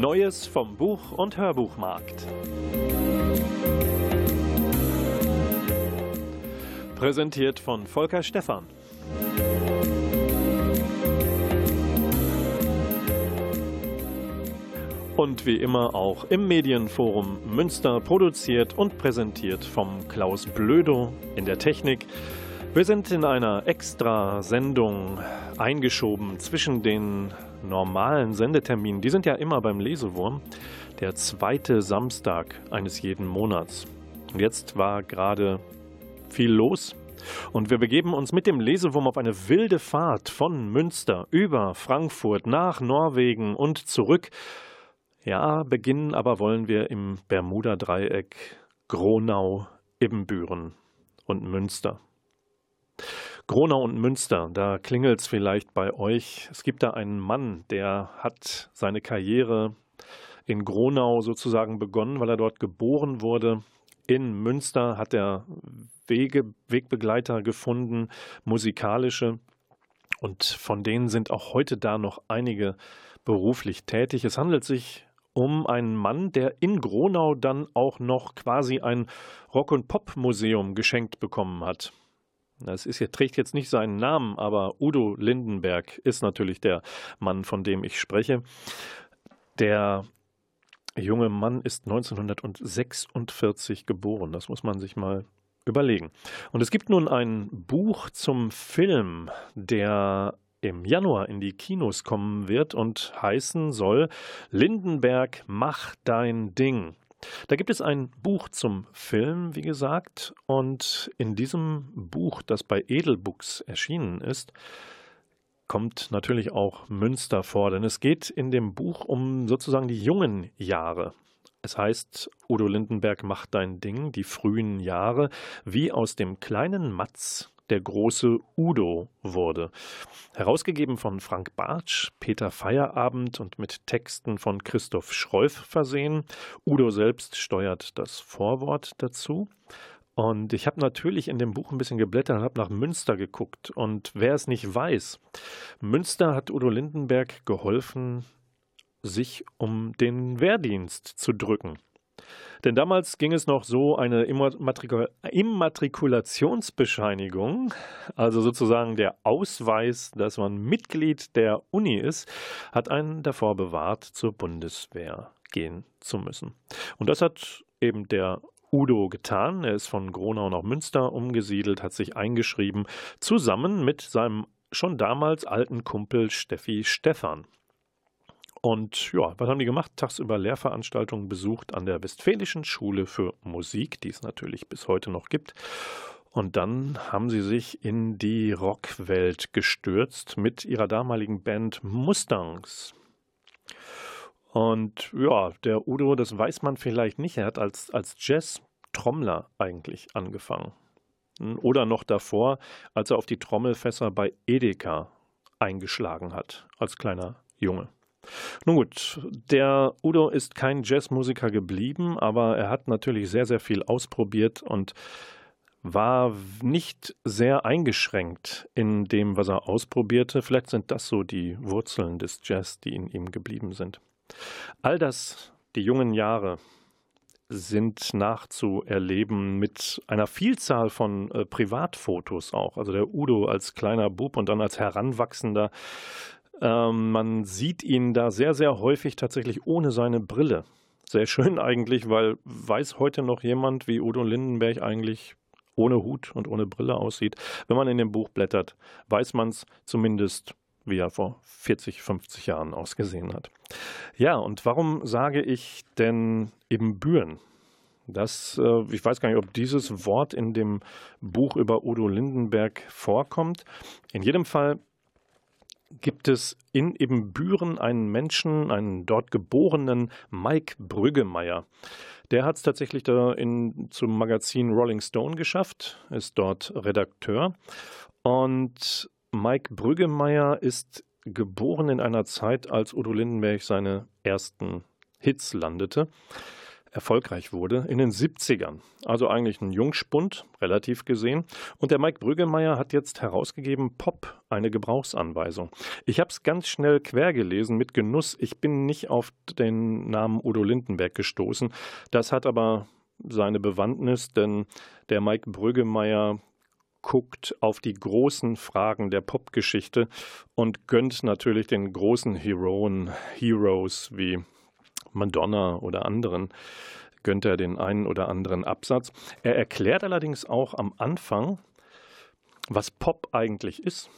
Neues vom Buch- und Hörbuchmarkt. Präsentiert von Volker Stephan. Und wie immer auch im Medienforum Münster produziert und präsentiert vom Klaus Blödo in der Technik. Wir sind in einer Extra-Sendung eingeschoben zwischen den normalen Sendeterminen. Die sind ja immer beim Lesewurm, der zweite Samstag eines jeden Monats. Und jetzt war gerade viel los. Und wir begeben uns mit dem Lesewurm auf eine wilde Fahrt von Münster über Frankfurt nach Norwegen und zurück. Ja, beginnen aber wollen wir im Bermuda-Dreieck Gronau, Ibbenbüren und Münster. Gronau und Münster, da klingelt es vielleicht bei euch. Es gibt da einen Mann, der hat seine Karriere in Gronau sozusagen begonnen, weil er dort geboren wurde. In Münster hat er Wege, Wegbegleiter gefunden, musikalische. Und von denen sind auch heute da noch einige beruflich tätig. Es handelt sich um einen Mann, der in Gronau dann auch noch quasi ein Rock- und Pop-Museum geschenkt bekommen hat. Das ist, trägt jetzt nicht seinen Namen, aber Udo Lindenberg ist natürlich der Mann, von dem ich spreche. Der junge Mann ist 1946 geboren. Das muss man sich mal überlegen. Und es gibt nun ein Buch zum Film, der im Januar in die Kinos kommen wird und heißen soll Lindenberg, mach dein Ding. Da gibt es ein Buch zum Film, wie gesagt, und in diesem Buch, das bei Edelbooks erschienen ist, kommt natürlich auch Münster vor, denn es geht in dem Buch um sozusagen die jungen Jahre. Es heißt, Udo Lindenberg macht dein Ding, die frühen Jahre, wie aus dem kleinen Matz der große Udo wurde. Herausgegeben von Frank Bartsch, Peter Feierabend und mit Texten von Christoph Schreuf versehen. Udo selbst steuert das Vorwort dazu. Und ich habe natürlich in dem Buch ein bisschen geblättert und habe nach Münster geguckt. Und wer es nicht weiß, Münster hat Udo Lindenberg geholfen, sich um den Wehrdienst zu drücken. Denn damals ging es noch so, eine Immatrikulationsbescheinigung, also sozusagen der Ausweis, dass man Mitglied der Uni ist, hat einen davor bewahrt, zur Bundeswehr gehen zu müssen. Und das hat eben der Udo getan. Er ist von Gronau nach Münster umgesiedelt, hat sich eingeschrieben, zusammen mit seinem schon damals alten Kumpel Steffi Stephan. Und ja, was haben die gemacht? Tagsüber Lehrveranstaltungen besucht an der Westfälischen Schule für Musik, die es natürlich bis heute noch gibt. Und dann haben sie sich in die Rockwelt gestürzt mit ihrer damaligen Band Mustangs. Und ja, der Udo, das weiß man vielleicht nicht, er hat als, als Jazz-Trommler eigentlich angefangen. Oder noch davor, als er auf die Trommelfässer bei Edeka eingeschlagen hat, als kleiner Junge. Nun gut, der Udo ist kein Jazzmusiker geblieben, aber er hat natürlich sehr, sehr viel ausprobiert und war nicht sehr eingeschränkt in dem, was er ausprobierte. Vielleicht sind das so die Wurzeln des Jazz, die in ihm geblieben sind. All das, die jungen Jahre, sind nachzuerleben mit einer Vielzahl von äh, Privatfotos auch. Also der Udo als kleiner Bub und dann als Heranwachsender ähm, man sieht ihn da sehr, sehr häufig tatsächlich ohne seine Brille. Sehr schön eigentlich, weil weiß heute noch jemand, wie Udo Lindenberg eigentlich ohne Hut und ohne Brille aussieht. Wenn man in dem Buch blättert, weiß man es zumindest, wie er vor 40, 50 Jahren ausgesehen hat. Ja, und warum sage ich denn eben Büren? Das, äh, ich weiß gar nicht, ob dieses Wort in dem Buch über Udo Lindenberg vorkommt. In jedem Fall gibt es in Ibbenbüren einen Menschen, einen dort geborenen Mike Brüggemeier. Der hat es tatsächlich da in, zum Magazin Rolling Stone geschafft, ist dort Redakteur. Und Mike Brüggemeier ist geboren in einer Zeit, als Udo Lindenberg seine ersten Hits landete erfolgreich wurde, in den 70ern. Also eigentlich ein Jungspund, relativ gesehen. Und der Mike Brüggemeier hat jetzt herausgegeben Pop, eine Gebrauchsanweisung. Ich habe es ganz schnell quer gelesen mit Genuss. Ich bin nicht auf den Namen Udo Lindenberg gestoßen. Das hat aber seine Bewandtnis, denn der Mike Brüggemeier guckt auf die großen Fragen der Popgeschichte und gönnt natürlich den großen Heroen, Heroes wie Madonna oder anderen gönnt er den einen oder anderen Absatz. Er erklärt allerdings auch am Anfang, was Pop eigentlich ist.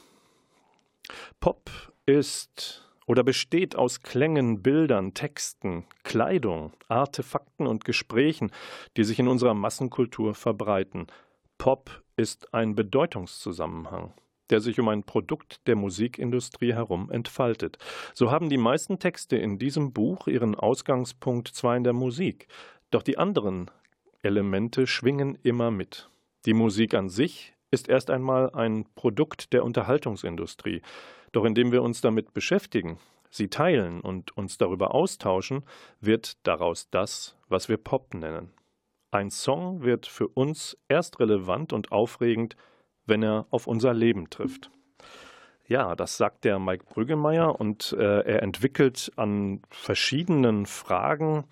Pop ist oder besteht aus Klängen, Bildern, Texten, Kleidung, Artefakten und Gesprächen, die sich in unserer Massenkultur verbreiten. Pop ist ein Bedeutungszusammenhang der sich um ein Produkt der Musikindustrie herum entfaltet. So haben die meisten Texte in diesem Buch ihren Ausgangspunkt zwar in der Musik, doch die anderen Elemente schwingen immer mit. Die Musik an sich ist erst einmal ein Produkt der Unterhaltungsindustrie, doch indem wir uns damit beschäftigen, sie teilen und uns darüber austauschen, wird daraus das, was wir Pop nennen. Ein Song wird für uns erst relevant und aufregend, wenn er auf unser Leben trifft. Ja, das sagt der Mike Brüggemeier und äh, er entwickelt an verschiedenen Fragen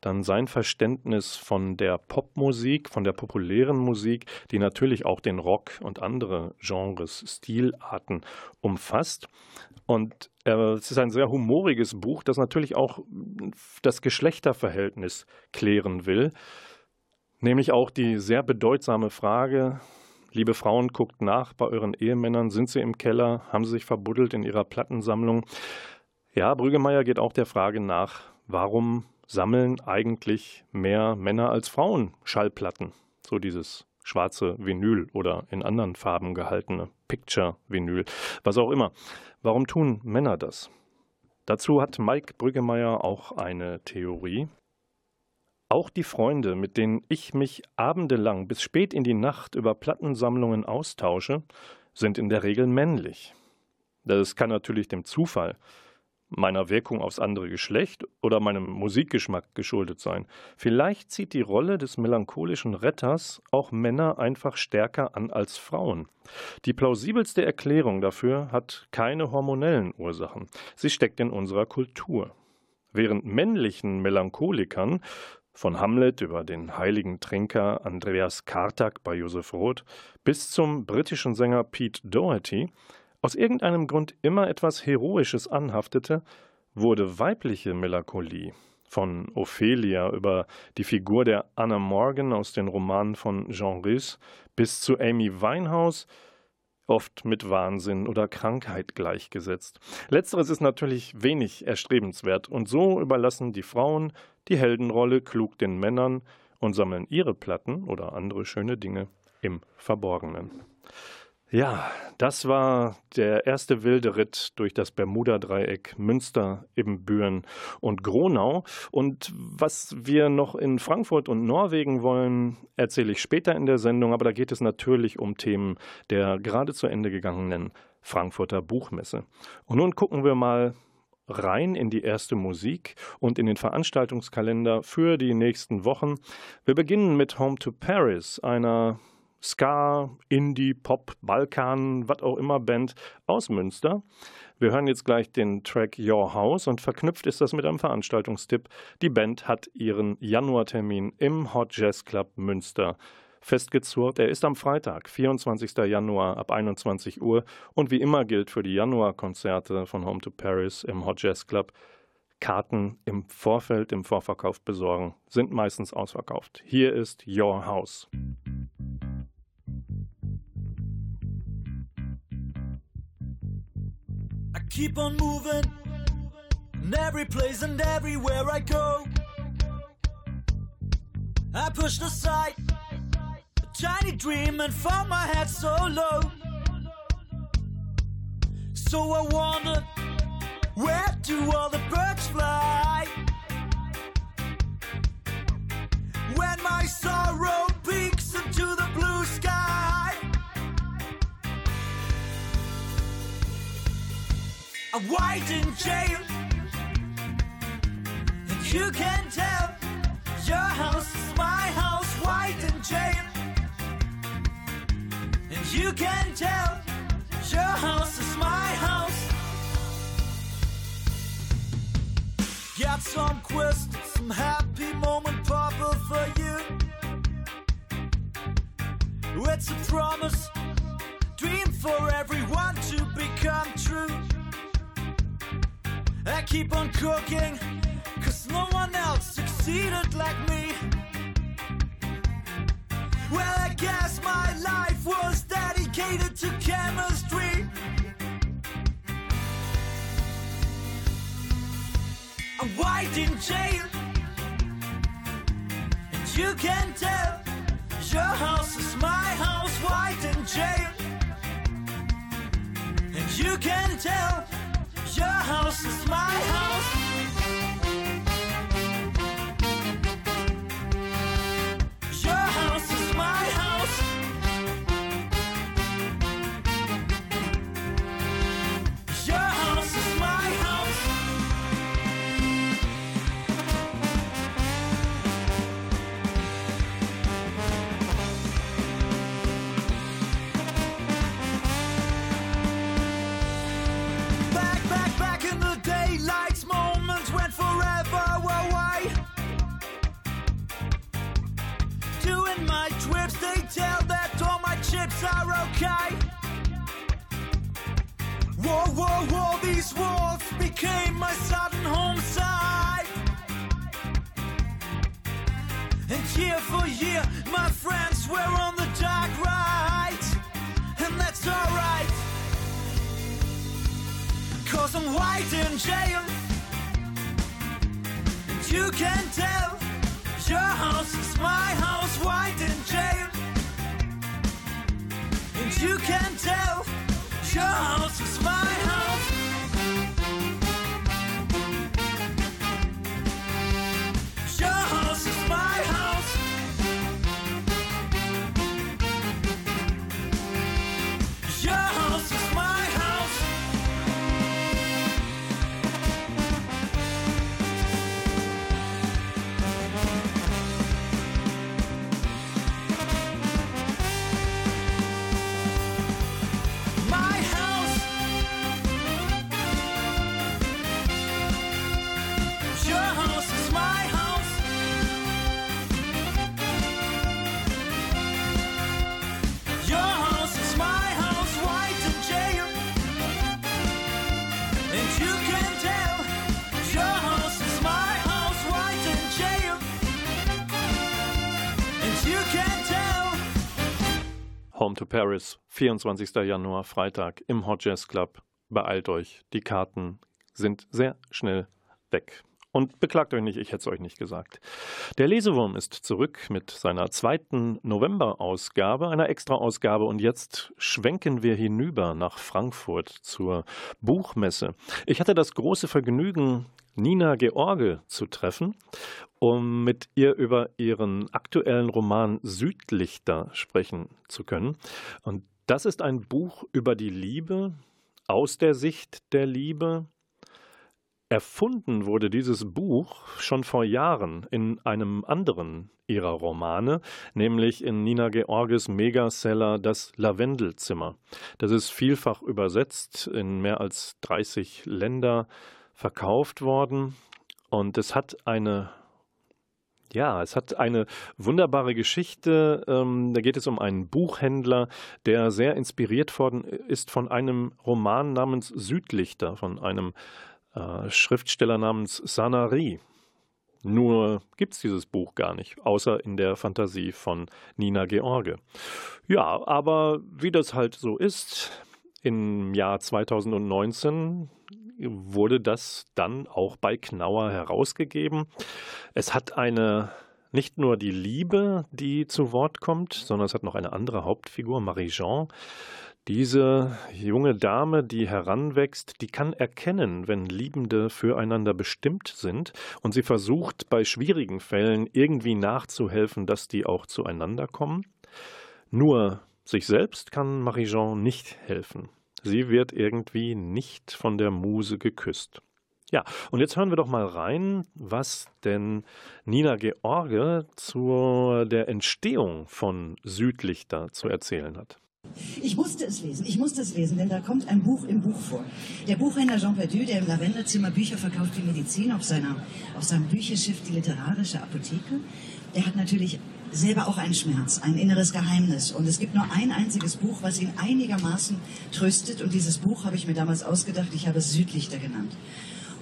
dann sein Verständnis von der Popmusik, von der populären Musik, die natürlich auch den Rock und andere Genres, Stilarten umfasst. Und äh, es ist ein sehr humoriges Buch, das natürlich auch das Geschlechterverhältnis klären will, nämlich auch die sehr bedeutsame Frage, Liebe Frauen, guckt nach bei euren Ehemännern. Sind sie im Keller? Haben sie sich verbuddelt in ihrer Plattensammlung? Ja, Brüggemeier geht auch der Frage nach, warum sammeln eigentlich mehr Männer als Frauen Schallplatten? So dieses schwarze Vinyl oder in anderen Farben gehaltene Picture-Vinyl, was auch immer. Warum tun Männer das? Dazu hat Mike Brüggemeier auch eine Theorie. Auch die Freunde, mit denen ich mich abendelang bis spät in die Nacht über Plattensammlungen austausche, sind in der Regel männlich. Das kann natürlich dem Zufall meiner Wirkung aufs andere Geschlecht oder meinem Musikgeschmack geschuldet sein. Vielleicht zieht die Rolle des melancholischen Retters auch Männer einfach stärker an als Frauen. Die plausibelste Erklärung dafür hat keine hormonellen Ursachen. Sie steckt in unserer Kultur. Während männlichen Melancholikern von Hamlet über den heiligen Trinker Andreas Kartak bei Joseph Roth bis zum britischen Sänger Pete Doherty aus irgendeinem Grund immer etwas Heroisches anhaftete, wurde weibliche Melancholie von Ophelia über die Figur der Anna Morgan aus den Romanen von Jean Rhys bis zu Amy Winehouse oft mit Wahnsinn oder Krankheit gleichgesetzt. Letzteres ist natürlich wenig erstrebenswert und so überlassen die Frauen die Heldenrolle klug den Männern und sammeln ihre Platten oder andere schöne Dinge im Verborgenen. Ja, das war der erste wilde Ritt durch das Bermuda-Dreieck Münster, Ibbenbüren und Gronau. Und was wir noch in Frankfurt und Norwegen wollen, erzähle ich später in der Sendung. Aber da geht es natürlich um Themen der gerade zu Ende gegangenen Frankfurter Buchmesse. Und nun gucken wir mal rein in die erste Musik und in den Veranstaltungskalender für die nächsten Wochen. Wir beginnen mit Home to Paris, einer Ska, Indie, Pop, Balkan, was auch immer Band aus Münster. Wir hören jetzt gleich den Track Your House und verknüpft ist das mit einem Veranstaltungstipp. Die Band hat ihren Januartermin im Hot Jazz Club Münster festgezurrt. Er ist am Freitag, 24. Januar ab 21 Uhr und wie immer gilt für die Januarkonzerte von Home to Paris im Hot Jazz Club Karten im Vorfeld, im Vorverkauf besorgen, sind meistens ausverkauft. Hier ist Your House. I keep on moving in every place and everywhere I go. I pushed aside a tiny dream and found my head so low. So I wondered, where do all the birds fly? When my sorrow peaks into the blue sky, I'm white in jail, and you can tell your house, you can tell your house is my house. Got some quest, some happy moment proper for you. It's a promise, dream for everyone to become true. I keep on cooking, cause no one else succeeded like me. Well, I guess my life was dedicated to chemistry. I'm white in jail, and you can tell your house is my house, white in jail, and you can tell your house is my house. Whoa, whoa, whoa, these walls became my sudden home side. And year for year, my friends were on the dark ride. And that's alright. Cause I'm white in jail. And you can tell your house is my house, white in jail. And you can tell your house is Home to Paris, 24. Januar, Freitag im Hot Jazz Club. Beeilt euch, die Karten sind sehr schnell weg. Und beklagt euch nicht, ich hätte es euch nicht gesagt. Der Lesewurm ist zurück mit seiner zweiten November-Ausgabe, einer Extra-Ausgabe. Und jetzt schwenken wir hinüber nach Frankfurt zur Buchmesse. Ich hatte das große Vergnügen, Nina George zu treffen, um mit ihr über ihren aktuellen Roman Südlichter sprechen zu können. Und das ist ein Buch über die Liebe, aus der Sicht der Liebe. Erfunden wurde dieses Buch schon vor Jahren in einem anderen ihrer Romane, nämlich in Nina Georges Megaseller Das Lavendelzimmer. Das ist vielfach übersetzt in mehr als 30 Länder verkauft worden und es hat eine ja, es hat eine wunderbare Geschichte. Ähm, da geht es um einen Buchhändler, der sehr inspiriert worden ist von einem Roman namens Südlichter, von einem äh, Schriftsteller namens Sanari. Nur gibt es dieses Buch gar nicht, außer in der Fantasie von Nina George. Ja, aber wie das halt so ist, im Jahr 2019 wurde das dann auch bei Knauer herausgegeben. Es hat eine nicht nur die Liebe, die zu Wort kommt, sondern es hat noch eine andere Hauptfigur, Marie-Jean, Diese junge Dame, die heranwächst, die kann erkennen, wenn Liebende füreinander bestimmt sind, und sie versucht bei schwierigen Fällen irgendwie nachzuhelfen, dass die auch zueinander kommen. Nur sich selbst kann Marie-Jean nicht helfen. Sie wird irgendwie nicht von der Muse geküsst. Ja, und jetzt hören wir doch mal rein, was denn Nina George zu der Entstehung von Südlichter zu erzählen hat. Ich musste es lesen, ich musste es lesen, denn da kommt ein Buch im Buch vor. Der Buchhändler Jean Perdu, der im Lavenderzimmer Bücher verkauft wie Medizin auf, seiner, auf seinem Bücherschiff Die Literarische Apotheke, der hat natürlich selber auch einen Schmerz, ein inneres Geheimnis. Und es gibt nur ein einziges Buch, was ihn einigermaßen tröstet. Und dieses Buch habe ich mir damals ausgedacht, ich habe es Südlichter genannt.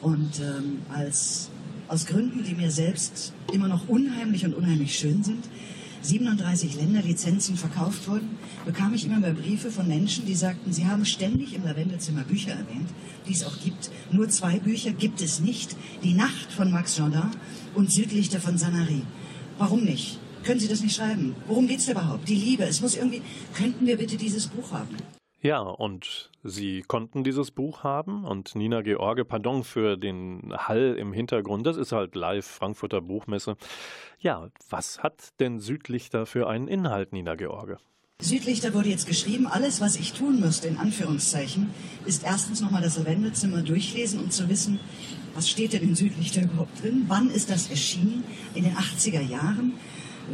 Und ähm, als, aus Gründen, die mir selbst immer noch unheimlich und unheimlich schön sind, 37 Länderlizenzen verkauft wurden, bekam ich immer mehr Briefe von Menschen, die sagten, sie haben ständig im Lavendelzimmer Bücher erwähnt, die es auch gibt. Nur zwei Bücher gibt es nicht. Die Nacht von Max Jourdain und Südlichter von Sanary. Warum nicht? Können Sie das nicht schreiben? Worum geht es überhaupt? Die Liebe. Es muss irgendwie. Könnten wir bitte dieses Buch haben? Ja, und Sie konnten dieses Buch haben und Nina George, pardon für den Hall im Hintergrund, das ist halt live Frankfurter Buchmesse. Ja, was hat denn Südlichter für einen Inhalt, Nina George? Südlichter wurde jetzt geschrieben. Alles, was ich tun müsste, in Anführungszeichen, ist erstens nochmal das Lavendezimmer durchlesen, um zu wissen, was steht denn in Südlichter überhaupt drin? Wann ist das erschienen? In den 80er Jahren?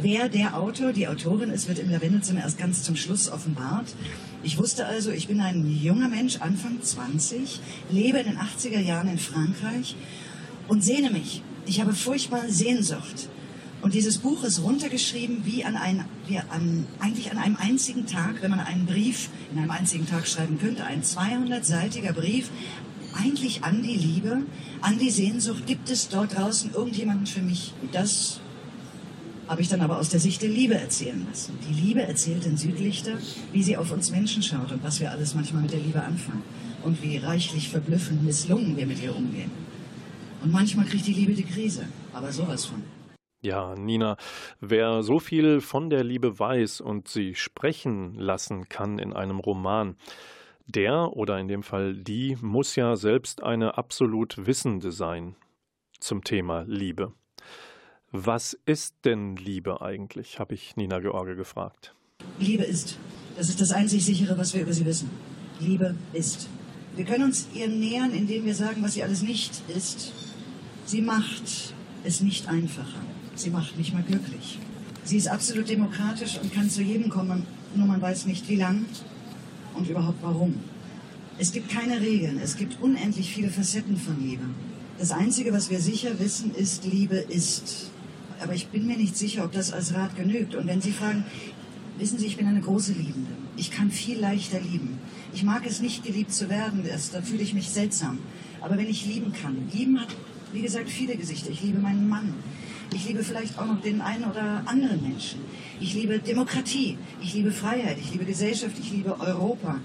Wer der Autor, die Autorin ist, wird im Lavendezimmer erst ganz zum Schluss offenbart. Ich wusste also, ich bin ein junger Mensch, Anfang 20, lebe in den 80er Jahren in Frankreich und sehne mich. Ich habe furchtbar Sehnsucht. Und dieses Buch ist runtergeschrieben wie an, ein, wie an eigentlich an einem einzigen Tag, wenn man einen Brief in einem einzigen Tag schreiben könnte, ein 200-seitiger Brief, eigentlich an die Liebe, an die Sehnsucht. Gibt es dort draußen irgendjemanden für mich? Das habe ich dann aber aus der Sicht der Liebe erzählen lassen. Die Liebe erzählt in Südlichter, wie sie auf uns Menschen schaut und was wir alles manchmal mit der Liebe anfangen und wie reichlich verblüffend misslungen wir mit ihr umgehen. Und manchmal kriegt die Liebe die Krise, aber sowas von. Ja, Nina, wer so viel von der Liebe weiß und sie sprechen lassen kann in einem Roman, der oder in dem Fall die muss ja selbst eine absolut Wissende sein zum Thema Liebe. Was ist denn Liebe eigentlich, habe ich Nina George gefragt. Liebe ist. Das ist das einzig sichere, was wir über sie wissen. Liebe ist. Wir können uns ihr nähern, indem wir sagen, was sie alles nicht ist. Sie macht es nicht einfacher. Sie macht nicht mal glücklich. Sie ist absolut demokratisch und kann zu jedem kommen, nur man weiß nicht wie lang und überhaupt warum. Es gibt keine Regeln, es gibt unendlich viele Facetten von Liebe. Das Einzige, was wir sicher wissen, ist, Liebe ist. Aber ich bin mir nicht sicher, ob das als Rat genügt. Und wenn Sie fragen, wissen Sie, ich bin eine große Liebende. Ich kann viel leichter lieben. Ich mag es nicht, geliebt zu werden. Das, da fühle ich mich seltsam. Aber wenn ich lieben kann, lieben hat, wie gesagt, viele Gesichter. Ich liebe meinen Mann. Ich liebe vielleicht auch noch den einen oder anderen Menschen. Ich liebe Demokratie. Ich liebe Freiheit. Ich liebe Gesellschaft. Ich liebe Europa.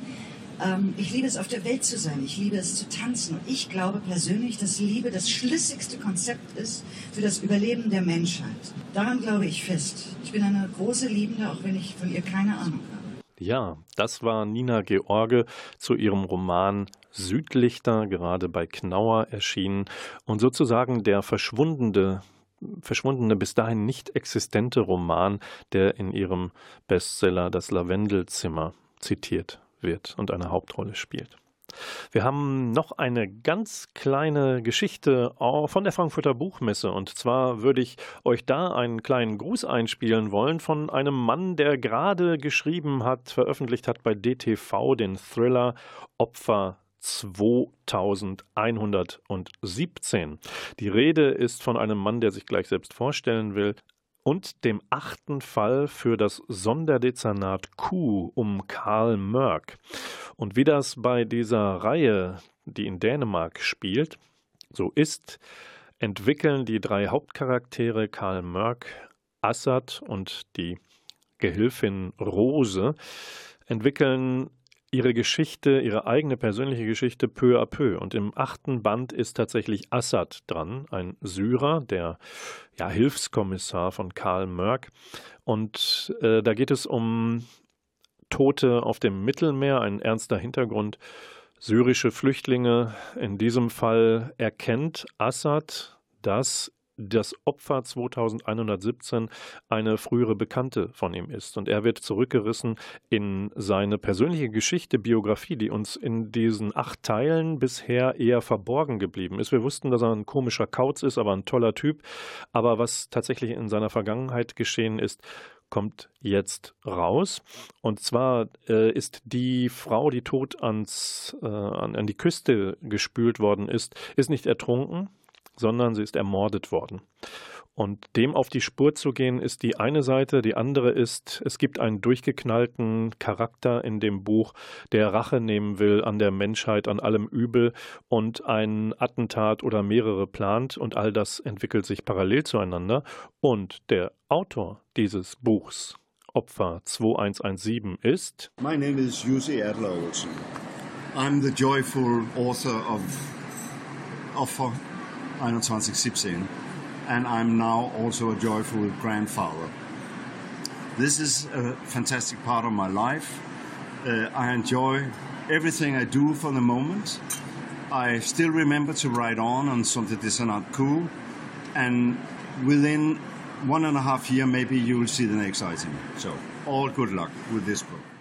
Ähm, ich liebe es, auf der Welt zu sein. Ich liebe es zu tanzen. Und ich glaube persönlich, dass Liebe das schlüssigste Konzept ist für das Überleben der Menschheit. Daran glaube ich fest. Ich bin eine große Liebende, auch wenn ich von ihr keine Ahnung habe. Ja, das war Nina George zu ihrem Roman Südlichter, gerade bei Knauer erschienen und sozusagen der verschwundene verschwundene, bis dahin nicht existente Roman, der in ihrem Bestseller Das Lavendelzimmer zitiert wird und eine Hauptrolle spielt. Wir haben noch eine ganz kleine Geschichte von der Frankfurter Buchmesse. Und zwar würde ich euch da einen kleinen Gruß einspielen wollen von einem Mann, der gerade geschrieben hat, veröffentlicht hat bei DTV den Thriller Opfer 2117. Die Rede ist von einem Mann, der sich gleich selbst vorstellen will und dem achten Fall für das Sonderdezernat Q um Karl Mörk. Und wie das bei dieser Reihe, die in Dänemark spielt, so ist, entwickeln die drei Hauptcharaktere Karl Mörk, Assad und die Gehilfin Rose, entwickeln ihre Geschichte, ihre eigene persönliche Geschichte peu à peu. Und im achten Band ist tatsächlich Assad dran, ein Syrer, der ja, Hilfskommissar von Karl Mörk. Und äh, da geht es um Tote auf dem Mittelmeer, ein ernster Hintergrund. Syrische Flüchtlinge, in diesem Fall erkennt Assad, dass das Opfer 2117 eine frühere Bekannte von ihm ist. Und er wird zurückgerissen in seine persönliche Geschichte, Biografie, die uns in diesen acht Teilen bisher eher verborgen geblieben ist. Wir wussten, dass er ein komischer Kauz ist, aber ein toller Typ. Aber was tatsächlich in seiner Vergangenheit geschehen ist, kommt jetzt raus. Und zwar äh, ist die Frau, die tot ans, äh, an, an die Küste gespült worden ist, ist nicht ertrunken, sondern sie ist ermordet worden. Und dem auf die Spur zu gehen, ist die eine Seite. Die andere ist, es gibt einen durchgeknallten Charakter in dem Buch, der Rache nehmen will an der Menschheit, an allem Übel und ein Attentat oder mehrere plant. Und all das entwickelt sich parallel zueinander. Und der Autor dieses Buchs, Opfer 2117, ist. My name is Jussi Erla Olsen. I'm the joyful author of Opfer 2117, and I'm now also a joyful grandfather. This is a fantastic part of my life. Uh, I enjoy everything I do for the moment. I still remember to write on on something that's not cool, and within one and a half year, maybe you will see the next item. So, all good luck with this book.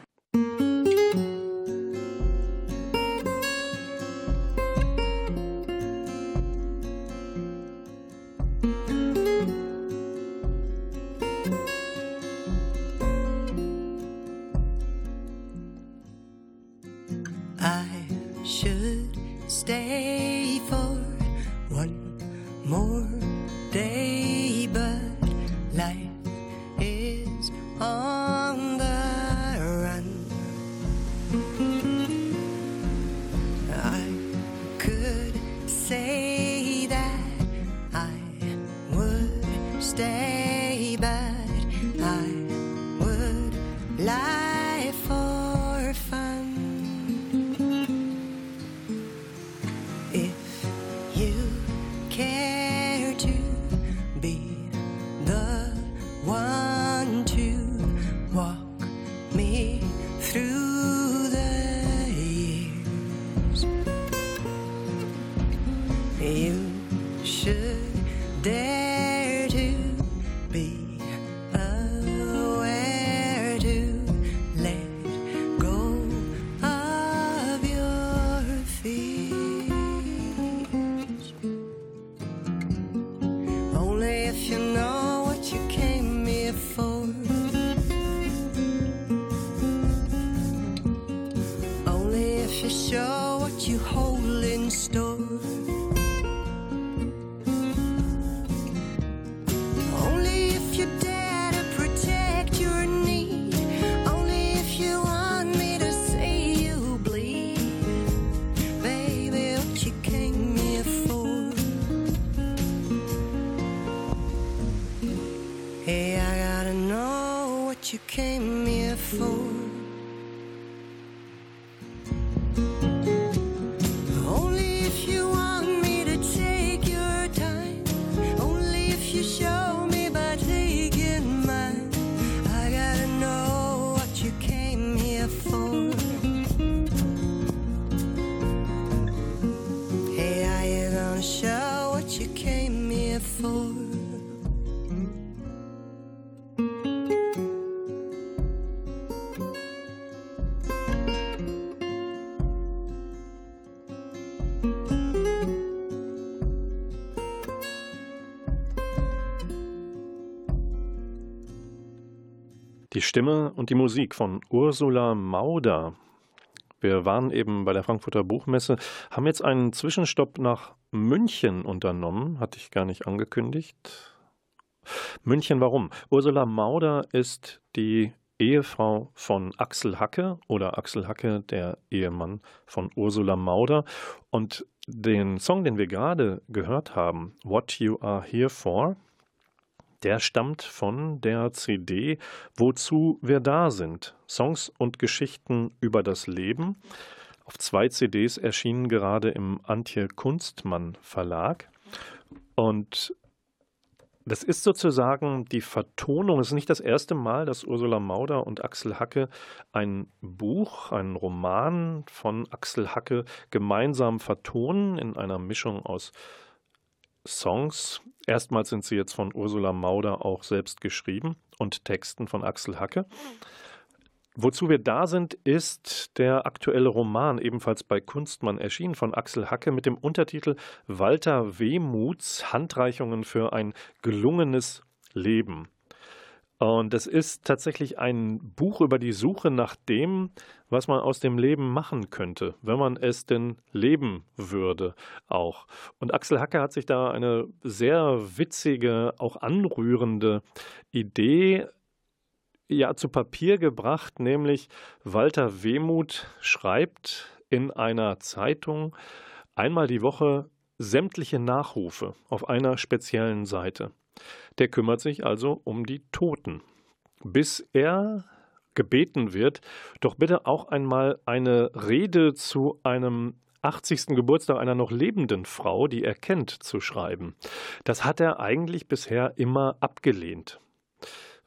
Stimme und die Musik von Ursula Mauder. Wir waren eben bei der Frankfurter Buchmesse, haben jetzt einen Zwischenstopp nach München unternommen, hatte ich gar nicht angekündigt. München, warum? Ursula Mauder ist die Ehefrau von Axel Hacke oder Axel Hacke, der Ehemann von Ursula Mauder. Und den Song, den wir gerade gehört haben, What You Are Here For, der stammt von der CD Wozu wir da sind. Songs und Geschichten über das Leben. Auf zwei CDs erschienen gerade im Antje Kunstmann Verlag. Und Das ist sozusagen die Vertonung. Es ist nicht das erste Mal, dass Ursula Mauder und Axel Hacke ein Buch, einen Roman von Axel Hacke gemeinsam vertonen in einer Mischung aus Songs. Erstmals sind sie jetzt von Ursula Mauder auch selbst geschrieben und Texten von Axel Hacke. Wozu wir da sind, ist der aktuelle Roman, ebenfalls bei Kunstmann erschienen, von Axel Hacke mit dem Untertitel Walter Wehmuts Handreichungen für ein gelungenes Leben. Und das ist tatsächlich ein Buch über die Suche nach dem, was man aus dem Leben machen könnte, wenn man es denn leben würde auch. Und Axel Hacke hat sich da eine sehr witzige, auch anrührende Idee ja zu Papier gebracht, nämlich Walter Wehmuth schreibt in einer Zeitung einmal die Woche sämtliche Nachrufe auf einer speziellen Seite. Der kümmert sich also um die Toten, bis er gebeten wird, doch bitte auch einmal eine Rede zu einem 80. Geburtstag einer noch lebenden Frau, die er kennt, zu schreiben. Das hat er eigentlich bisher immer abgelehnt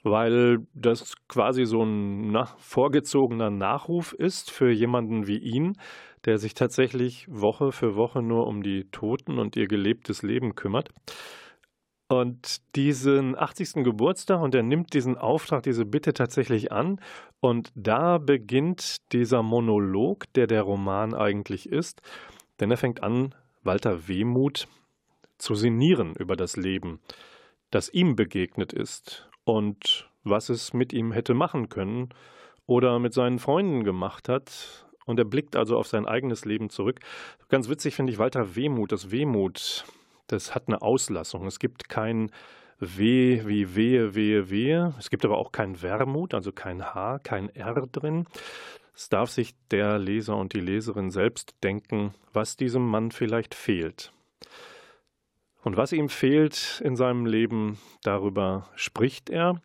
weil das quasi so ein na, vorgezogener Nachruf ist für jemanden wie ihn, der sich tatsächlich Woche für Woche nur um die Toten und ihr gelebtes Leben kümmert. Und diesen 80. Geburtstag und er nimmt diesen Auftrag, diese Bitte tatsächlich an. Und da beginnt dieser Monolog, der der Roman eigentlich ist. Denn er fängt an, Walter Wehmut zu sinnieren über das Leben, das ihm begegnet ist und was es mit ihm hätte machen können oder mit seinen Freunden gemacht hat. Und er blickt also auf sein eigenes Leben zurück. Ganz witzig finde ich Walter Wehmut. Das Wehmut, das hat eine Auslassung. Es gibt kein Weh wie Wehe, Wehe, Wehe. Es gibt aber auch kein Wermut, also kein H, kein R drin. Es darf sich der Leser und die Leserin selbst denken, was diesem Mann vielleicht fehlt. Und was ihm fehlt in seinem Leben, darüber spricht er.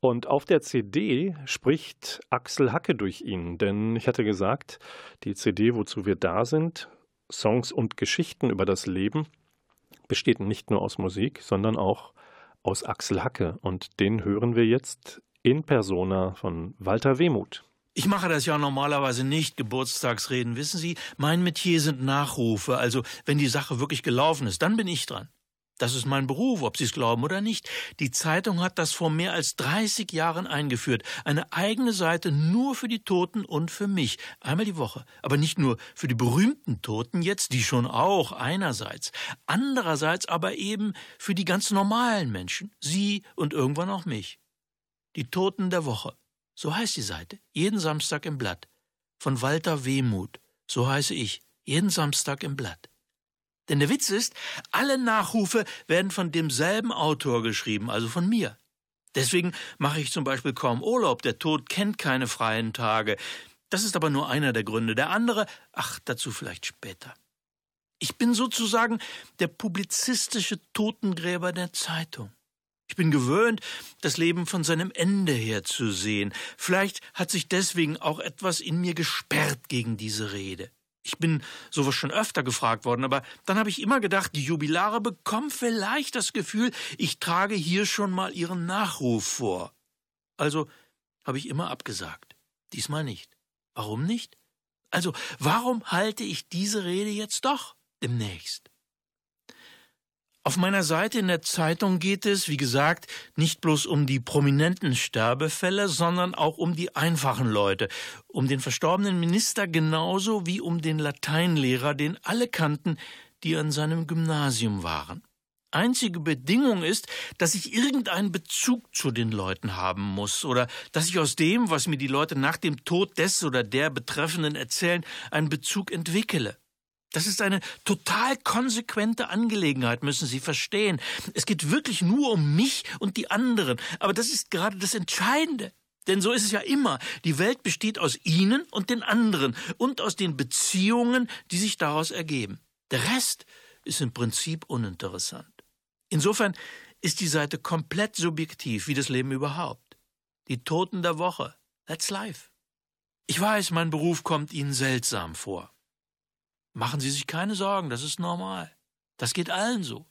Und auf der CD spricht Axel Hacke durch ihn, denn ich hatte gesagt, die CD, wozu wir da sind, Songs und Geschichten über das Leben, besteht nicht nur aus Musik, sondern auch aus Axel Hacke. Und den hören wir jetzt in Persona von Walter Wehmuth. Ich mache das ja normalerweise nicht, Geburtstagsreden, wissen Sie. Mein Metier sind Nachrufe, also wenn die Sache wirklich gelaufen ist, dann bin ich dran. Das ist mein Beruf, ob Sie es glauben oder nicht. Die Zeitung hat das vor mehr als 30 Jahren eingeführt. Eine eigene Seite nur für die Toten und für mich. Einmal die Woche. Aber nicht nur für die berühmten Toten jetzt, die schon auch einerseits. Andererseits aber eben für die ganz normalen Menschen. Sie und irgendwann auch mich. Die Toten der Woche. So heißt die Seite. Jeden Samstag im Blatt. Von Walter Wehmuth. So heiße ich. Jeden Samstag im Blatt. Denn der Witz ist, alle Nachrufe werden von demselben Autor geschrieben, also von mir. Deswegen mache ich zum Beispiel kaum Urlaub. Der Tod kennt keine freien Tage. Das ist aber nur einer der Gründe. Der andere, ach, dazu vielleicht später. Ich bin sozusagen der publizistische Totengräber der Zeitung. Ich bin gewöhnt, das Leben von seinem Ende her zu sehen. Vielleicht hat sich deswegen auch etwas in mir gesperrt gegen diese Rede. Ich bin sowas schon öfter gefragt worden, aber dann habe ich immer gedacht, die Jubilare bekommen vielleicht das Gefühl, ich trage hier schon mal ihren Nachruf vor. Also habe ich immer abgesagt. Diesmal nicht. Warum nicht? Also, warum halte ich diese Rede jetzt doch demnächst? Auf meiner Seite in der Zeitung geht es, wie gesagt, nicht bloß um die prominenten Sterbefälle, sondern auch um die einfachen Leute, um den verstorbenen Minister genauso wie um den Lateinlehrer, den alle kannten, die an seinem Gymnasium waren. Einzige Bedingung ist, dass ich irgendeinen Bezug zu den Leuten haben muss oder dass ich aus dem, was mir die Leute nach dem Tod des oder der Betreffenden erzählen, einen Bezug entwickle. Das ist eine total konsequente Angelegenheit, müssen Sie verstehen. Es geht wirklich nur um mich und die anderen. Aber das ist gerade das Entscheidende. Denn so ist es ja immer. Die Welt besteht aus Ihnen und den anderen und aus den Beziehungen, die sich daraus ergeben. Der Rest ist im Prinzip uninteressant. Insofern ist die Seite komplett subjektiv, wie das Leben überhaupt. Die Toten der Woche. That's life. Ich weiß, mein Beruf kommt Ihnen seltsam vor. Machen Sie sich keine Sorgen, das ist normal. Das geht allen so.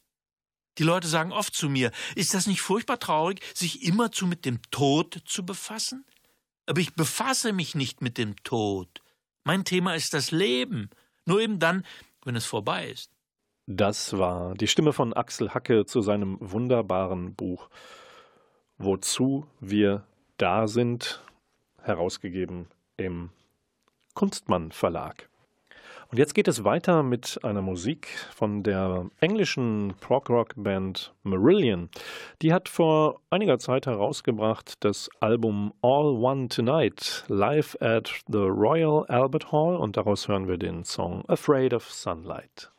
Die Leute sagen oft zu mir, ist das nicht furchtbar traurig, sich immerzu mit dem Tod zu befassen? Aber ich befasse mich nicht mit dem Tod. Mein Thema ist das Leben, nur eben dann, wenn es vorbei ist. Das war die Stimme von Axel Hacke zu seinem wunderbaren Buch Wozu wir da sind, herausgegeben im Kunstmann Verlag. Und jetzt geht es weiter mit einer Musik von der englischen Prog-Rock-Band Marillion. Die hat vor einiger Zeit herausgebracht das Album All One Tonight live at the Royal Albert Hall und daraus hören wir den Song Afraid of Sunlight.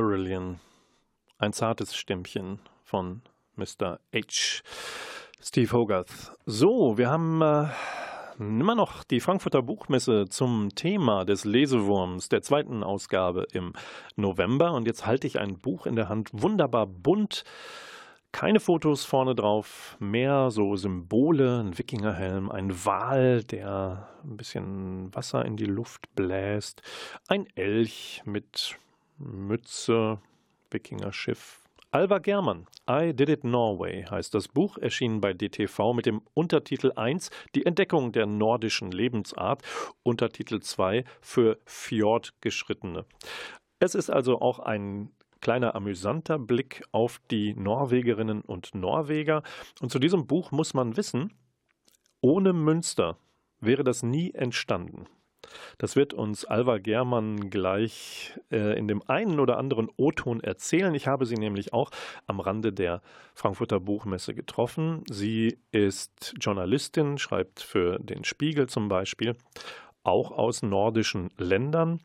Marillion. Ein zartes Stimmchen von Mr. H. Steve Hogarth. So, wir haben äh, immer noch die Frankfurter Buchmesse zum Thema des Lesewurms der zweiten Ausgabe im November. Und jetzt halte ich ein Buch in der Hand, wunderbar bunt. Keine Fotos vorne drauf, mehr so Symbole, ein Wikingerhelm, ein Wal, der ein bisschen Wasser in die Luft bläst, ein Elch mit Mütze, Wikinger-Schiff. Alva German, I Did It Norway heißt das Buch, erschienen bei DTV mit dem Untertitel 1 Die Entdeckung der nordischen Lebensart, Untertitel 2 für Fjordgeschrittene. Es ist also auch ein kleiner amüsanter Blick auf die Norwegerinnen und Norweger. Und zu diesem Buch muss man wissen, ohne Münster wäre das nie entstanden. Das wird uns Alva Germann gleich äh, in dem einen oder anderen O-Ton erzählen. Ich habe sie nämlich auch am Rande der Frankfurter Buchmesse getroffen. Sie ist Journalistin, schreibt für den Spiegel zum Beispiel auch aus nordischen Ländern.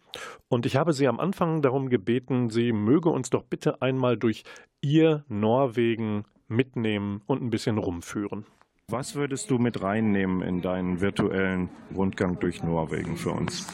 Und ich habe sie am Anfang darum gebeten, sie möge uns doch bitte einmal durch ihr Norwegen mitnehmen und ein bisschen rumführen. Was würdest du mit reinnehmen in deinen virtuellen Rundgang durch Norwegen für uns?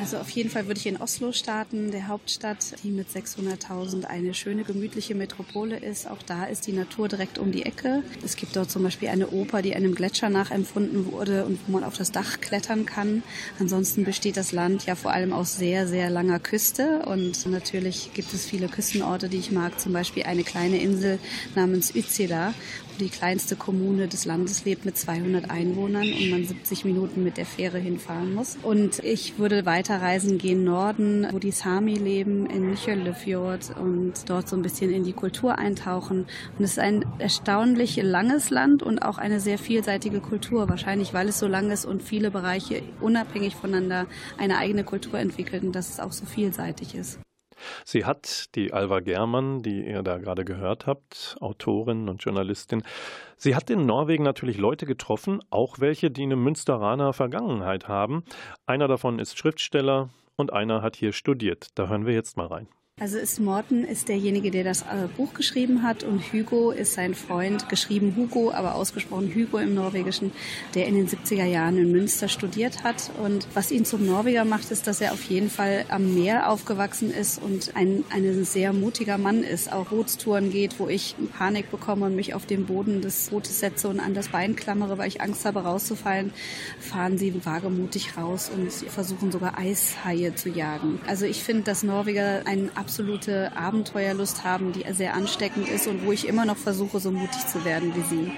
Also auf jeden Fall würde ich in Oslo starten, der Hauptstadt, die mit 600.000 eine schöne, gemütliche Metropole ist. Auch da ist die Natur direkt um die Ecke. Es gibt dort zum Beispiel eine Oper, die einem Gletscher nachempfunden wurde und wo man auf das Dach klettern kann. Ansonsten besteht das Land ja vor allem aus sehr, sehr langer Küste und natürlich gibt es viele Küstenorte, die ich mag. Zum Beispiel eine kleine Insel namens Utsira, die kleinste Kommune des Landes lebt mit 200 Einwohnern und man 70 Minuten mit der Fähre hinfahren muss. Und ich würde weiterreisen gehen Norden, wo die Sami leben, in Michelefjord und dort so ein bisschen in die Kultur eintauchen. Und es ist ein erstaunlich langes Land und auch eine sehr vielseitige Kultur, wahrscheinlich weil es so lang ist und viele Bereiche unabhängig voneinander eine eigene Kultur entwickeln dass es auch so vielseitig ist. Sie hat, die Alva Germann, die ihr da gerade gehört habt, Autorin und Journalistin, sie hat in Norwegen natürlich Leute getroffen, auch welche, die eine Münsteraner Vergangenheit haben. Einer davon ist Schriftsteller und einer hat hier studiert. Da hören wir jetzt mal rein. Also ist Morten ist derjenige, der das äh, Buch geschrieben hat und Hugo ist sein Freund, geschrieben Hugo, aber ausgesprochen Hugo im Norwegischen, der in den 70er Jahren in Münster studiert hat. Und was ihn zum Norweger macht, ist, dass er auf jeden Fall am Meer aufgewachsen ist und ein, ein sehr mutiger Mann ist, auch Bootstouren geht, wo ich Panik bekomme und mich auf den Boden des Bootes setze und an das Bein klammere, weil ich Angst habe rauszufallen, fahren sie wagemutig raus und versuchen sogar Eishaie zu jagen. Also ich finde, dass Norweger ein absolute Abenteuerlust haben, die sehr ansteckend ist und wo ich immer noch versuche, so mutig zu werden wie sie.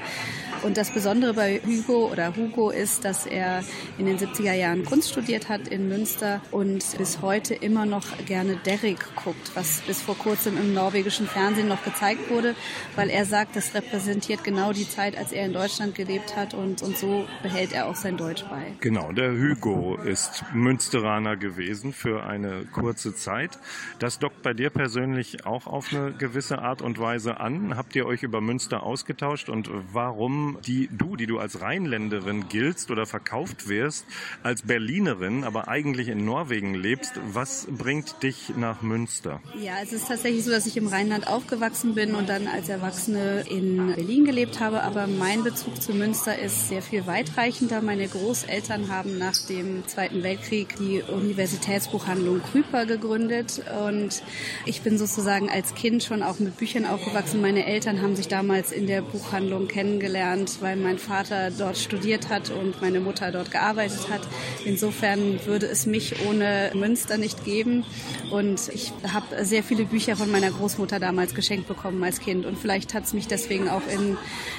Und das Besondere bei Hugo oder Hugo ist, dass er in den 70er Jahren Kunst studiert hat in Münster und bis heute immer noch gerne Derrick guckt, was bis vor kurzem im norwegischen Fernsehen noch gezeigt wurde, weil er sagt, das repräsentiert genau die Zeit, als er in Deutschland gelebt hat und, und so behält er auch sein Deutsch bei. Genau, der Hugo ist Münsteraner gewesen für eine kurze Zeit. Das dockt bei dir persönlich auch auf eine gewisse Art und Weise an. Habt ihr euch über Münster ausgetauscht und warum die du, die du als Rheinländerin giltst oder verkauft wirst, als Berlinerin, aber eigentlich in Norwegen lebst. Was bringt dich nach Münster? Ja, es ist tatsächlich so, dass ich im Rheinland aufgewachsen bin und dann als Erwachsene in Berlin gelebt habe. Aber mein Bezug zu Münster ist sehr viel weitreichender. Meine Großeltern haben nach dem Zweiten Weltkrieg die Universitätsbuchhandlung Krüper gegründet und ich bin sozusagen als Kind schon auch mit Büchern aufgewachsen. Meine Eltern haben sich damals in der Buchhandlung kennengelernt weil mein Vater dort studiert hat und meine Mutter dort gearbeitet hat. Insofern würde es mich ohne Münster nicht geben. Und ich habe sehr viele Bücher von meiner Großmutter damals geschenkt bekommen als Kind. Und vielleicht hat es mich deswegen auch in,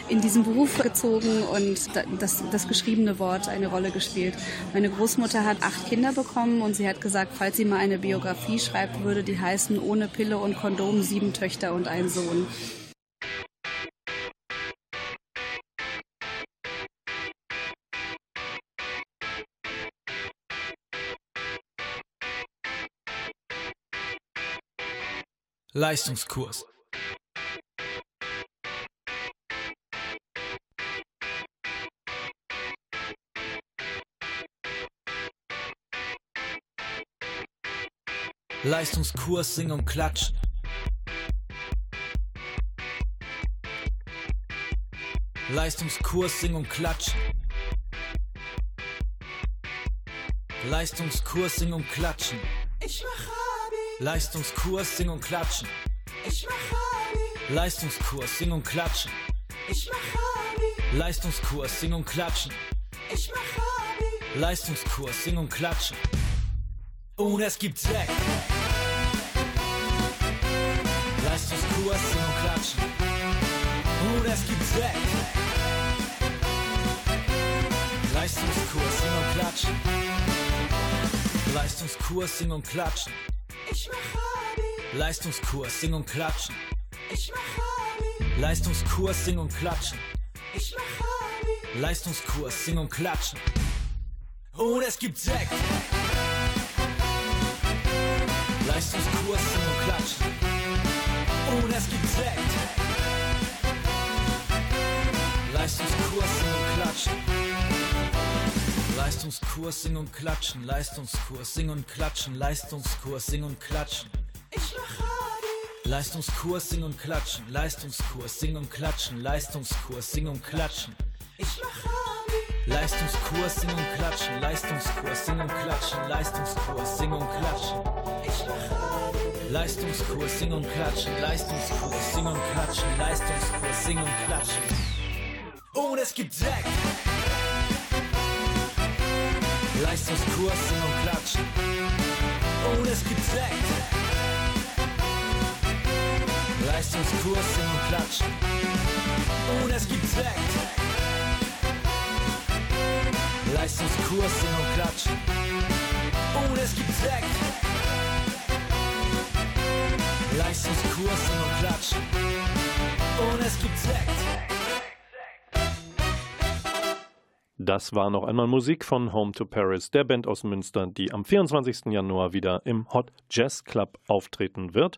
in diesen Beruf gezogen und das, das geschriebene Wort eine Rolle gespielt. Meine Großmutter hat acht Kinder bekommen und sie hat gesagt, falls sie mal eine Biografie schreibt, würde die heißen Ohne Pille und Kondom, sieben Töchter und ein Sohn. Leistungskurs. Leistungskurs Sing und Klatschen. Leistungskurs Sing und Klatschen. Leistungskurs Sing und Klatschen. Ich mache Leistungskurs Sing und Klatschen. Ich mach Abi. Leistungskurs Sing und Klatschen. Ich mach Abi. Leistungskurs Sing und Klatschen. Ich mach Abi. Leistungskurs Sing und Klatschen. Und es gibt Sekt. Leistungskurs Sing und Klatschen. Und es gibt Sekt. Leistungskurs Sing und Klatschen. Leistungskurs Sing und Klatschen. Ich mach Abi. Leistungskurs, Sing und Klatschen. Ich mach Abi. Leistungskurs, Sing und Klatschen. Ich mach Abi. Leistungskurs, Sing und Klatschen. Und es gibt Sekt. Leistungskurs, Sing und Klatschen. Und es gibt Sekt. Leistungskurs, Sing und Klatschen. Leistungskurs, sing und klatschen, Leistungskurs, sing und klatschen, Leistungskurs, sing und klatschen. Ich mach Abi. Leistungskurs, sing und klatschen, Leistungskurs, sing und klatschen, Leistungskurs, sing und klatschen. Ich mach Abi. Leistungskurs, sing und klatschen, Leistungskurs, sing und klatschen, Leistungskurs, sing und klatschen. Leistungskurs, sing und klatschen, Leistungskurs, sing und klatschen, Leistungskurs, sing und klatschen. Und es gibt Sekt. Leistungskurs, sing und klatschen. Und es gibt Sekt. Leistungskurs, sing und klatschen. Und es gibt Sekt. Leistungskurs, sing und klatschen. Und es gibt Sekt. Leistungskurs, und klatschen. Und es gibt Sekt. Das war noch einmal Musik von Home to Paris, der Band aus Münster, die am 24. Januar wieder im Hot Jazz Club auftreten wird.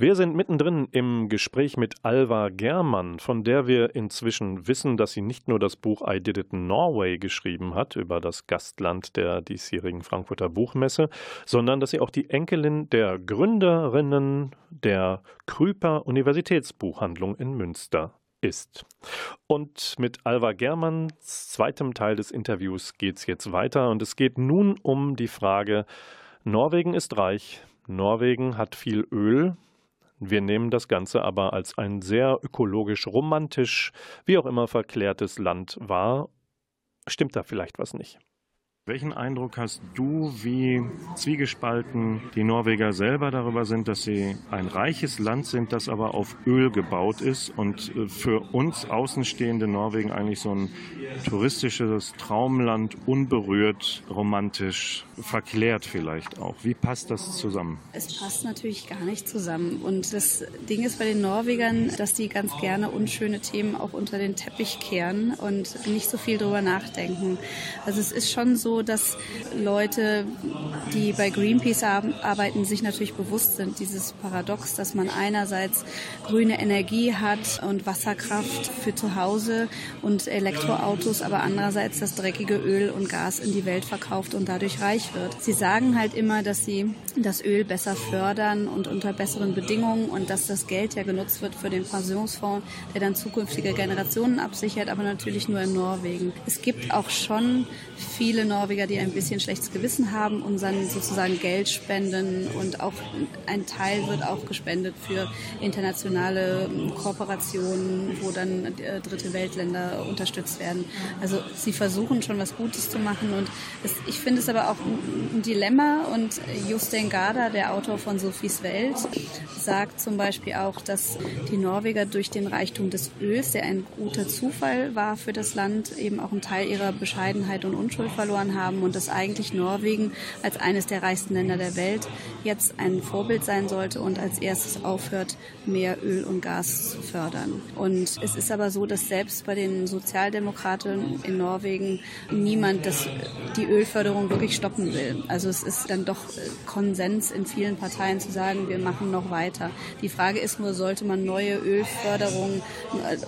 Wir sind mittendrin im Gespräch mit Alva Germann, von der wir inzwischen wissen, dass sie nicht nur das Buch I Did It in Norway geschrieben hat, über das Gastland der diesjährigen Frankfurter Buchmesse, sondern dass sie auch die Enkelin der Gründerinnen der Krüper Universitätsbuchhandlung in Münster ist. Und mit Alva Germanns zweitem Teil des Interviews geht es jetzt weiter und es geht nun um die Frage, Norwegen ist reich, Norwegen hat viel Öl, wir nehmen das Ganze aber als ein sehr ökologisch, romantisch, wie auch immer verklärtes Land wahr. Stimmt da vielleicht was nicht? Welchen Eindruck hast du, wie zwiegespalten die Norweger selber darüber sind, dass sie ein reiches Land sind, das aber auf Öl gebaut ist und äh, für uns außenstehende Norwegen eigentlich so ein touristisches Traumland, unberührt, romantisch, verklärt vielleicht auch. Wie passt das zusammen? Es passt natürlich gar nicht zusammen. Und das Ding ist bei den Norwegern, dass die ganz gerne unschöne Themen auch unter den Teppich kehren und nicht so viel drüber nachdenken. Also es ist schon so, dass Leute, die bei Greenpeace arbeiten, sich natürlich bewusst sind, dieses Paradox, dass man einerseits grüne Energie hat und Wasserkraft für zu Hause und Elektroautos, aber andererseits das dreckige Öl und Gas in die Welt verkauft und dadurch reich wird. Sie sagen halt immer, dass sie das Öl besser fördern und unter besseren Bedingungen und dass das Geld ja genutzt wird für den Pensionsfonds, der dann zukünftige Generationen absichert, aber natürlich nur in Norwegen. Es gibt auch schon viele Norweger, die ein bisschen schlechtes Gewissen haben und dann sozusagen Geld spenden und auch ein Teil wird auch gespendet für internationale Kooperationen, wo dann äh, dritte Weltländer unterstützt werden. Also sie versuchen schon was Gutes zu machen und es, ich finde es aber auch ein Dilemma und Jostein Garda, der Autor von Sophies Welt, sagt zum Beispiel auch, dass die Norweger durch den Reichtum des Öls, der ein guter Zufall war für das Land, eben auch einen Teil ihrer Bescheidenheit und Unschuld verloren haben und dass eigentlich Norwegen als eines der reichsten Länder der Welt jetzt ein Vorbild sein sollte und als erstes aufhört, mehr Öl und Gas zu fördern. Und es ist aber so, dass selbst bei den Sozialdemokraten in Norwegen niemand das, die Ölförderung wirklich stoppen will. Also es ist dann doch Konsens in vielen Parteien zu sagen, wir machen noch weiter. Die Frage ist nur, sollte man neue Ölförderung,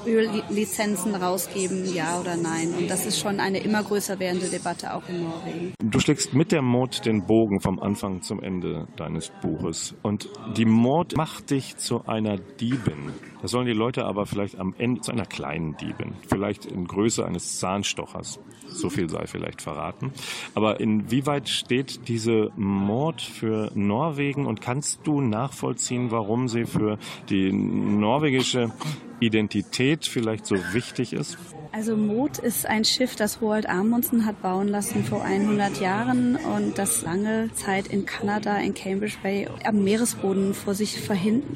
Öllizenzen rausgeben, ja oder nein? Und das ist schon eine immer größer werdende Debatte auch in Norwegen. Du schlägst mit der Mord den Bogen vom Anfang zum Ende deines Buches. Und die Mord macht dich zu einer Diebin. Das sollen die Leute aber vielleicht am Ende zu einer kleinen Diebin. Vielleicht in Größe eines Zahnstochers. So viel sei vielleicht verraten. Aber inwieweit steht diese Mord für Norwegen und kannst du nachvollziehen, warum sie für die norwegische Identität vielleicht so wichtig ist? Also Mot ist ein Schiff, das Roald Amundsen hat bauen lassen vor 100 Jahren und das lange Zeit in Kanada, in Cambridge Bay, am Meeresboden vor sich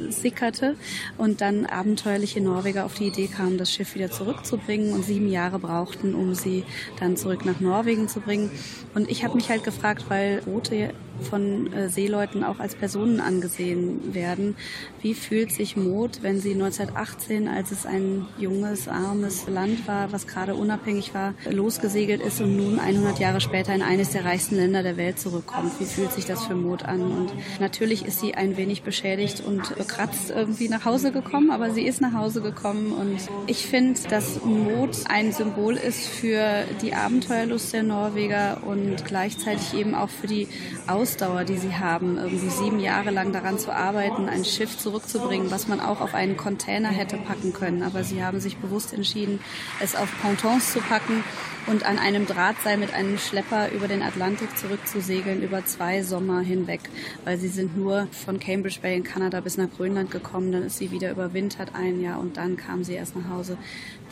sickerte und dann abenteuerliche Norweger auf die Idee kamen, das Schiff wieder zurückzubringen und sieben Jahre brauchten, um sie dann zurück nach Norwegen zu bringen. Und ich habe mich halt gefragt, weil Boote von äh, Seeleuten auch als Personen angesehen werden. Wie fühlt sich Mot, wenn sie 1918, als es ein junges, armes Land war, was gerade unabhängig war, losgesegelt ist und nun 100 Jahre später in eines der reichsten Länder der Welt zurückkommt? Wie fühlt sich das für Mot an? Und natürlich ist sie ein wenig beschädigt und bekratzt irgendwie nach Hause gekommen, aber sie ist nach Hause gekommen und ich finde, dass Mot ein Symbol ist für die Abenteuerlust der Norweger und gleichzeitig eben auch für die Aus Ausdauer, die sie haben, irgendwie sieben Jahre lang daran zu arbeiten, ein Schiff zurückzubringen, was man auch auf einen Container hätte packen können. Aber sie haben sich bewusst entschieden, es auf Pontons zu packen und an einem Drahtseil mit einem Schlepper über den Atlantik zurückzusegeln, über zwei Sommer hinweg, weil sie sind nur von Cambridge Bay in Kanada bis nach Grönland gekommen, dann ist sie wieder überwintert ein Jahr und dann kam sie erst nach Hause.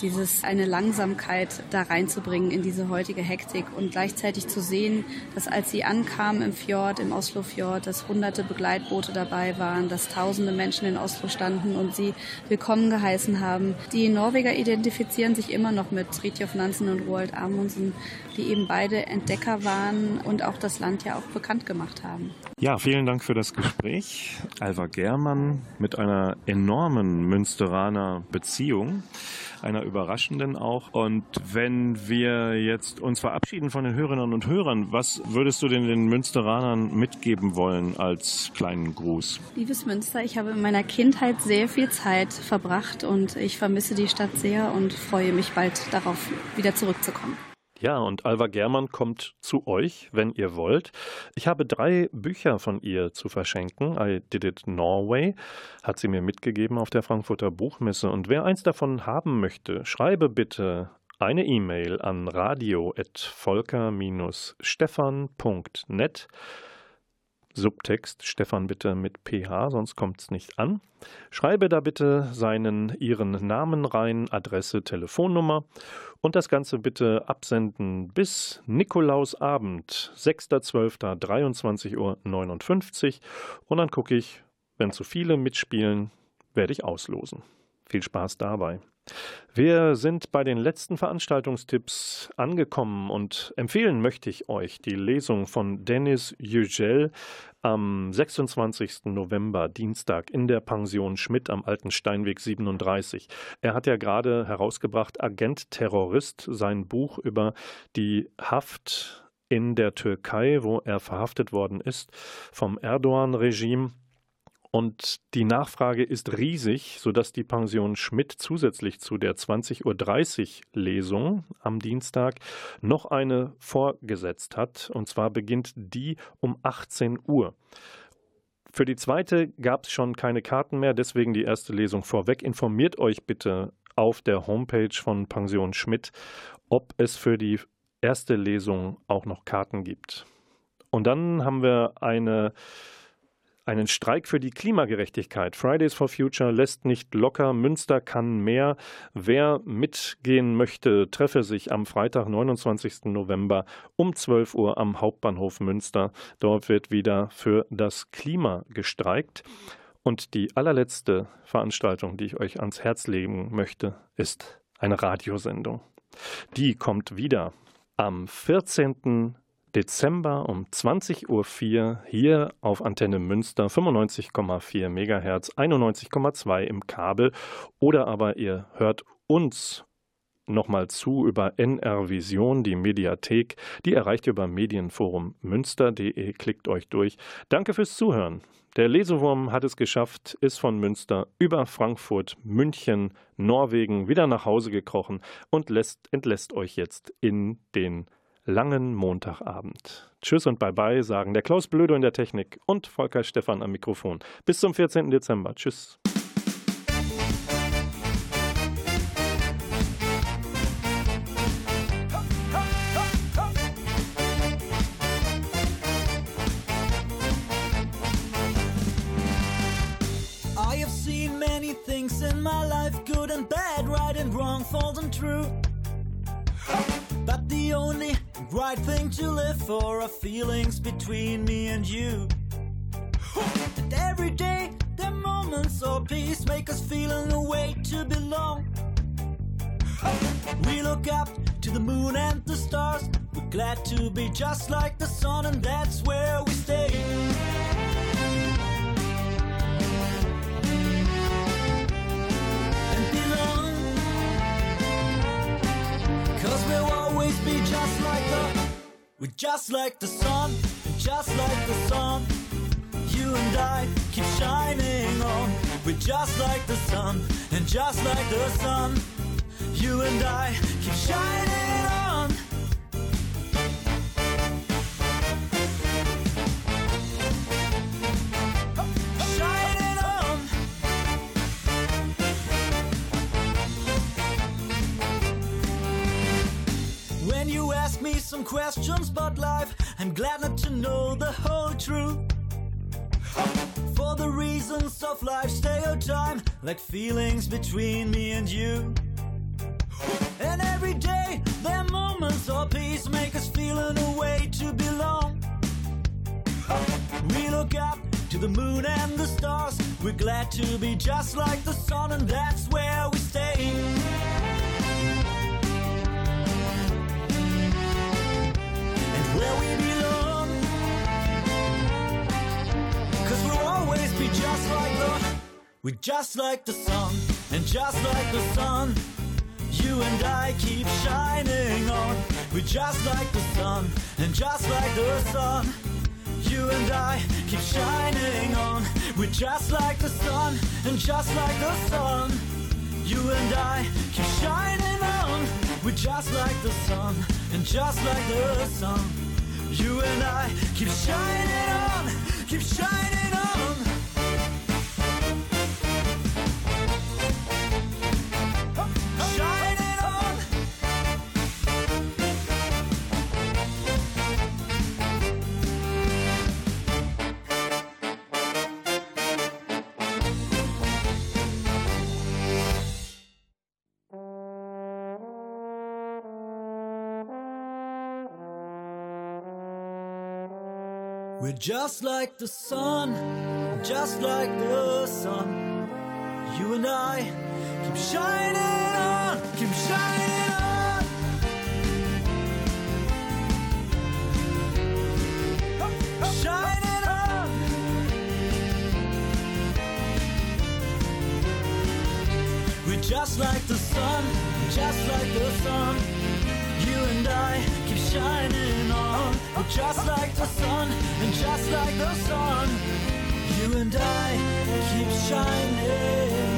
Dieses, eine Langsamkeit da reinzubringen in diese heutige Hektik und gleichzeitig zu sehen, dass als sie ankamen im Fjord, im Oslofjord, dass hunderte Begleitboote dabei waren, dass tausende Menschen in Oslo standen und sie willkommen geheißen haben. Die Norweger identifizieren sich immer noch mit Fridtjof Nansen und Roald Amundsen, die eben beide Entdecker waren und auch das Land ja auch bekannt gemacht haben. Ja, vielen Dank für das Gespräch. Alva Germann mit einer enormen Münsteraner Beziehung einer überraschenden auch. Und wenn wir jetzt uns verabschieden von den Hörerinnen und Hörern, was würdest du denn den Münsteranern mitgeben wollen als kleinen Gruß? Liebes Münster, ich habe in meiner Kindheit sehr viel Zeit verbracht und ich vermisse die Stadt sehr und freue mich bald darauf, wieder zurückzukommen. Ja, und Alva Germann kommt zu euch, wenn ihr wollt. Ich habe drei Bücher von ihr zu verschenken. I Did It Norway hat sie mir mitgegeben auf der Frankfurter Buchmesse. Und wer eins davon haben möchte, schreibe bitte eine E-Mail an radio.volker-stefan.net. Subtext Stefan bitte mit PH, sonst kommt es nicht an. Schreibe da bitte seinen, Ihren Namen rein, Adresse, Telefonnummer und das Ganze bitte absenden bis Nikolausabend, 6.12.23.59 Uhr. Und dann gucke ich, wenn zu viele mitspielen, werde ich auslosen. Viel Spaß dabei. Wir sind bei den letzten Veranstaltungstipps angekommen und empfehlen möchte ich euch die Lesung von Dennis Yücel am 26. November, Dienstag, in der Pension Schmidt am Alten Steinweg 37. Er hat ja gerade herausgebracht Agent Terrorist, sein Buch über die Haft in der Türkei, wo er verhaftet worden ist vom Erdogan-Regime. Und die Nachfrage ist riesig, sodass die Pension Schmidt zusätzlich zu der 20.30 Uhr Lesung am Dienstag noch eine vorgesetzt hat. Und zwar beginnt die um 18 Uhr. Für die zweite gab es schon keine Karten mehr, deswegen die erste Lesung vorweg. Informiert euch bitte auf der Homepage von Pension Schmidt, ob es für die erste Lesung auch noch Karten gibt. Und dann haben wir eine einen Streik für die Klimagerechtigkeit. Fridays for Future lässt nicht locker. Münster kann mehr. Wer mitgehen möchte, treffe sich am Freitag, 29. November um 12 Uhr am Hauptbahnhof Münster. Dort wird wieder für das Klima gestreikt. Und die allerletzte Veranstaltung, die ich euch ans Herz legen möchte, ist eine Radiosendung. Die kommt wieder am 14. Dezember um 20.04 Uhr hier auf Antenne Münster 95,4 MHz, 91,2 im Kabel oder aber ihr hört uns nochmal zu über NR Vision, die Mediathek. Die erreicht ihr über Medienforum münster.de. Klickt euch durch. Danke fürs Zuhören. Der Lesewurm hat es geschafft, ist von Münster über Frankfurt, München, Norwegen wieder nach Hause gekrochen und lässt, entlässt euch jetzt in den langen Montagabend. Tschüss und Bye-bye sagen der Klaus Blödo in der Technik und Volker Stephan am Mikrofon. Bis zum 14. Dezember. Tschüss. Only right thing to live for are feelings between me and you. And every day, the moments of peace make us feel a way to belong. We look up to the moon and the stars. We're glad to be just like the sun, and that's where we stay. And belong. Cause we'll be just like the We're just like the sun, just like the sun. You and I keep shining on. We're just like the sun, and just like the sun. You and I keep shining on some questions about life. I'm glad not to know the whole truth. For the reasons of life, stay or time, like feelings between me and you. And every day, there are moments of peace make us feel in a way to belong. We look up to the moon and the stars. We're glad to be just like the sun, and that's where we stay. Where we belong. Cause we'll always be just like the. We're just like the sun, and just like the sun. You and I keep shining on. We're just like the sun, and just like the sun. You and I keep shining on. We're just like the sun, and just like the sun. You and I keep shining on. We're just like the sun, and just like the sun. You and I keep shining on, keep shining We're just like the sun, just like the sun. You and I keep shining on, keep shining on. Shining on. We're just like the sun, just like the sun. You and I shining on. Just like the sun, and just like the sun. You and I keep shining.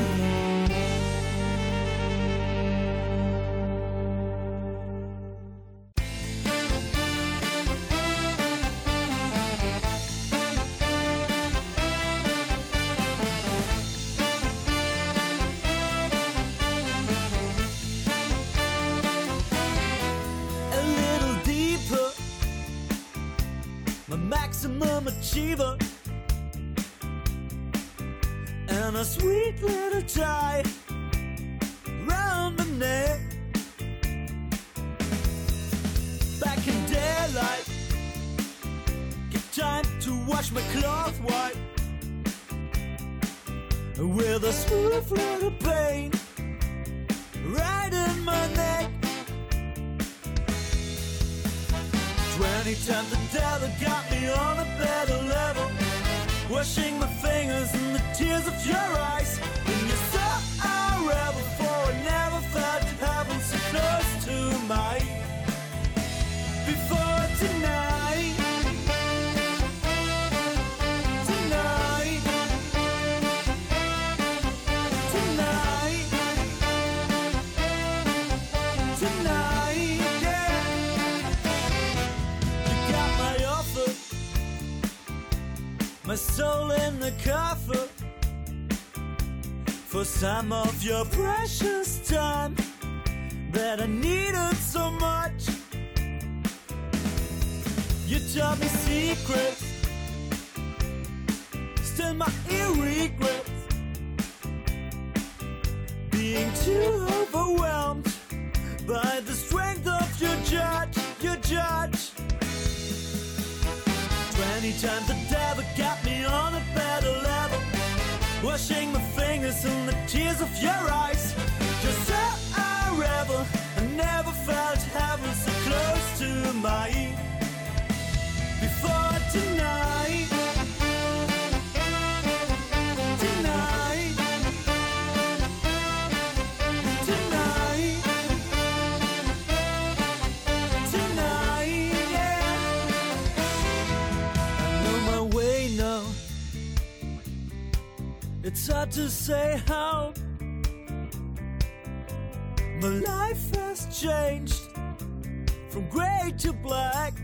My maximum achiever. And a sweet little tie round my neck. Back in daylight. Get time to wash my cloth white. With a smooth little pain right in my neck. Twenty times the devil got me on a better level. Washing my fingers in the tears of your eyes. When you saw I rebel for the for some of your precious time that I needed so much. You taught me secrets, still my regrets being too overwhelmed by the strength of your judge, your judge. Twenty times the your eyes. Just so I revel, I never felt heaven so close to mine. Before tonight, tonight, tonight. Tonight, yeah. I know my way now. It's hard to say how. My life has changed from gray to black.